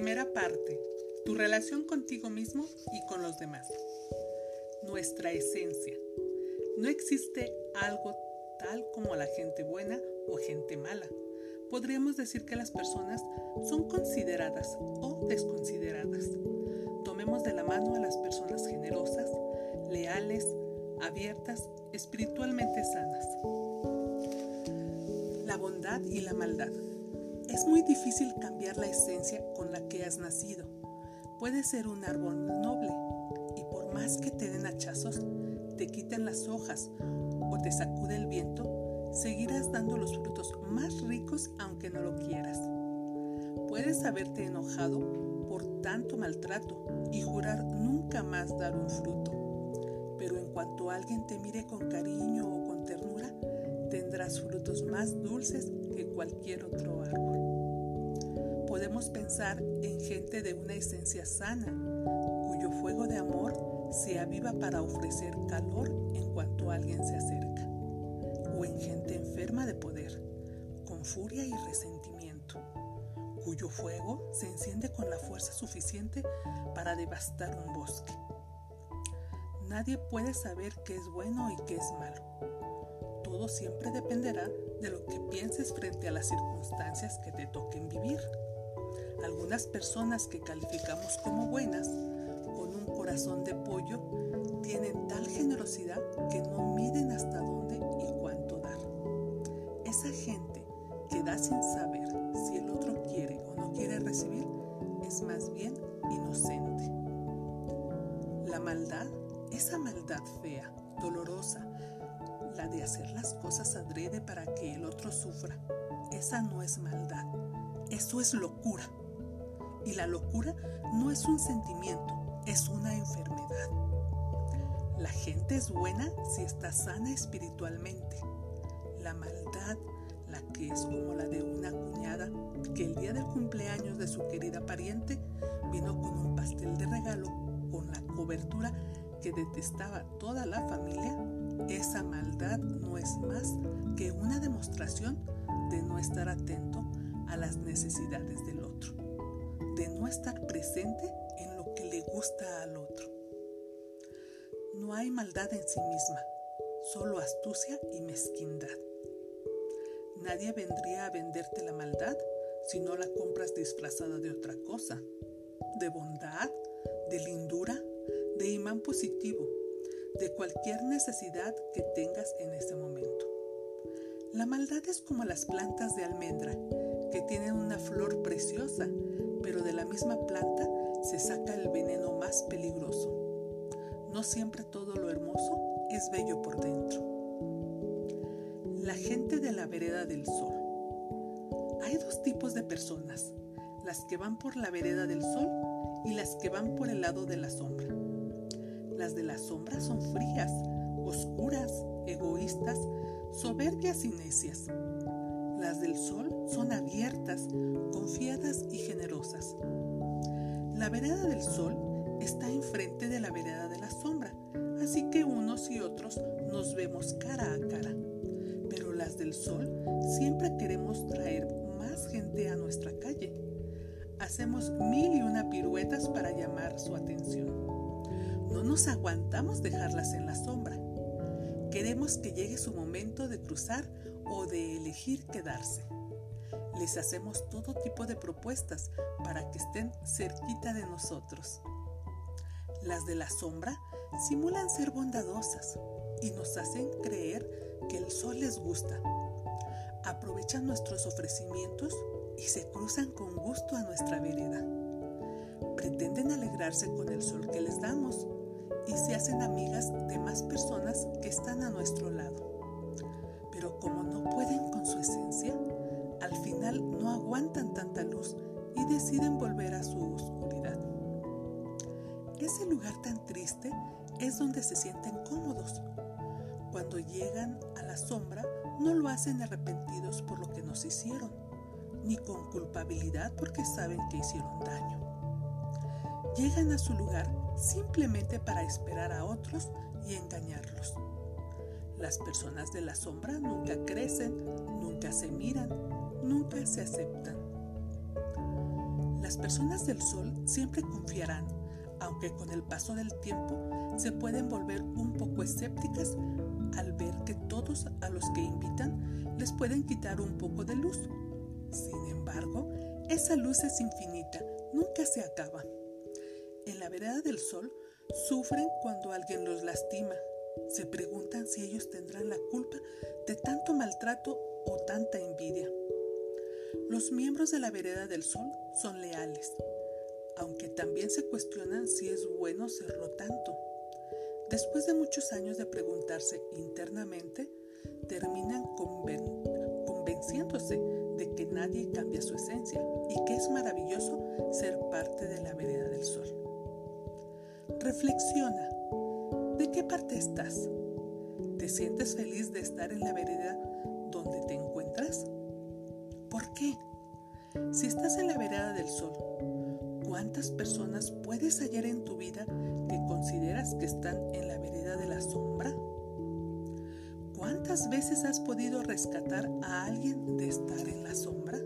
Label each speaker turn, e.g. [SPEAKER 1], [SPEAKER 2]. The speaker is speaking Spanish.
[SPEAKER 1] Primera parte. Tu relación contigo mismo y con los demás. Nuestra esencia. No existe algo tal como la gente buena o gente mala. Podríamos decir que las personas son consideradas o desconsideradas. Tomemos de la mano a las personas generosas, leales, abiertas, espiritualmente sanas. La bondad y la maldad. Es muy difícil cambiar la esencia con la que has nacido. Puede ser un árbol noble y por más que te den hachazos, te quiten las hojas o te sacude el viento, seguirás dando los frutos más ricos aunque no lo quieras. Puedes haberte enojado por tanto maltrato y jurar nunca más dar un fruto. Pero en cuanto alguien te mire con cariño o frutos más dulces que cualquier otro árbol. Podemos pensar en gente de una esencia sana, cuyo fuego de amor se aviva para ofrecer calor en cuanto alguien se acerca, o en gente enferma de poder, con furia y resentimiento, cuyo fuego se enciende con la fuerza suficiente para devastar un bosque. Nadie puede saber qué es bueno y qué es malo todo siempre dependerá de lo que pienses frente a las circunstancias que te toquen vivir. Algunas personas que calificamos como buenas, con un corazón de pollo, tienen tal generosidad que no miden hasta dónde y cuánto dar. Esa gente que da sin saber si el otro quiere o no quiere recibir es más bien inocente. La maldad, esa maldad fea, dolorosa, la de hacer las cosas adrede para que el otro sufra. Esa no es maldad, eso es locura. Y la locura no es un sentimiento, es una enfermedad. La gente es buena si está sana espiritualmente. La maldad, la que es como la de una cuñada que el día del cumpleaños de su querida pariente vino con un pastel de regalo con la cobertura que detestaba toda la familia, esa maldad no es más que una demostración de no estar atento a las necesidades del otro, de no estar presente en lo que le gusta al otro. No hay maldad en sí misma, solo astucia y mezquindad. Nadie vendría a venderte la maldad si no la compras disfrazada de otra cosa, de bondad, de lindura, imán positivo, de cualquier necesidad que tengas en ese momento. La maldad es como las plantas de almendra, que tienen una flor preciosa, pero de la misma planta se saca el veneno más peligroso. No siempre todo lo hermoso es bello por dentro. La gente de la vereda del sol. Hay dos tipos de personas, las que van por la vereda del sol y las que van por el lado de la sombra. Las de la sombra son frías, oscuras, egoístas, soberbias y necias. Las del sol son abiertas, confiadas y generosas. La vereda del sol está enfrente de la vereda de la sombra, así que unos y otros nos vemos cara a cara. Pero las del sol siempre queremos traer más gente a nuestra calle. Hacemos mil y una piruetas para llamar su atención. No nos aguantamos dejarlas en la sombra. Queremos que llegue su momento de cruzar o de elegir quedarse. Les hacemos todo tipo de propuestas para que estén cerquita de nosotros. Las de la sombra simulan ser bondadosas y nos hacen creer que el sol les gusta. Aprovechan nuestros ofrecimientos y se cruzan con gusto a nuestra vereda. Pretenden alegrarse con el sol que les damos y se hacen amigas de más personas que están a nuestro lado. Pero como no pueden con su esencia, al final no aguantan tanta luz y deciden volver a su oscuridad. Ese lugar tan triste es donde se sienten cómodos. Cuando llegan a la sombra, no lo hacen arrepentidos por lo que nos hicieron, ni con culpabilidad porque saben que hicieron daño. Llegan a su lugar simplemente para esperar a otros y engañarlos. Las personas de la sombra nunca crecen, nunca se miran, nunca se aceptan. La Las personas del sol siempre confiarán, aunque con el paso del tiempo se pueden volver un poco escépticas al ver que todos a los que invitan les pueden quitar un poco de luz. Sin embargo, esa luz es infinita, nunca se acaba. En la vereda del sol sufren cuando alguien los lastima. Se preguntan si ellos tendrán la culpa de tanto maltrato o tanta envidia. Los miembros de la vereda del sol son leales, aunque también se cuestionan si es bueno serlo tanto. Después de muchos años de preguntarse internamente, terminan convenciéndose de que nadie cambia su esencia y que es maravilloso ser parte de Reflexiona, ¿de qué parte estás? ¿Te sientes feliz de estar en la vereda donde te encuentras? ¿Por qué? Si estás en la vereda del sol, ¿cuántas personas puedes hallar en tu vida que consideras que están en la vereda de la sombra? ¿Cuántas veces has podido rescatar a alguien de estar en la sombra?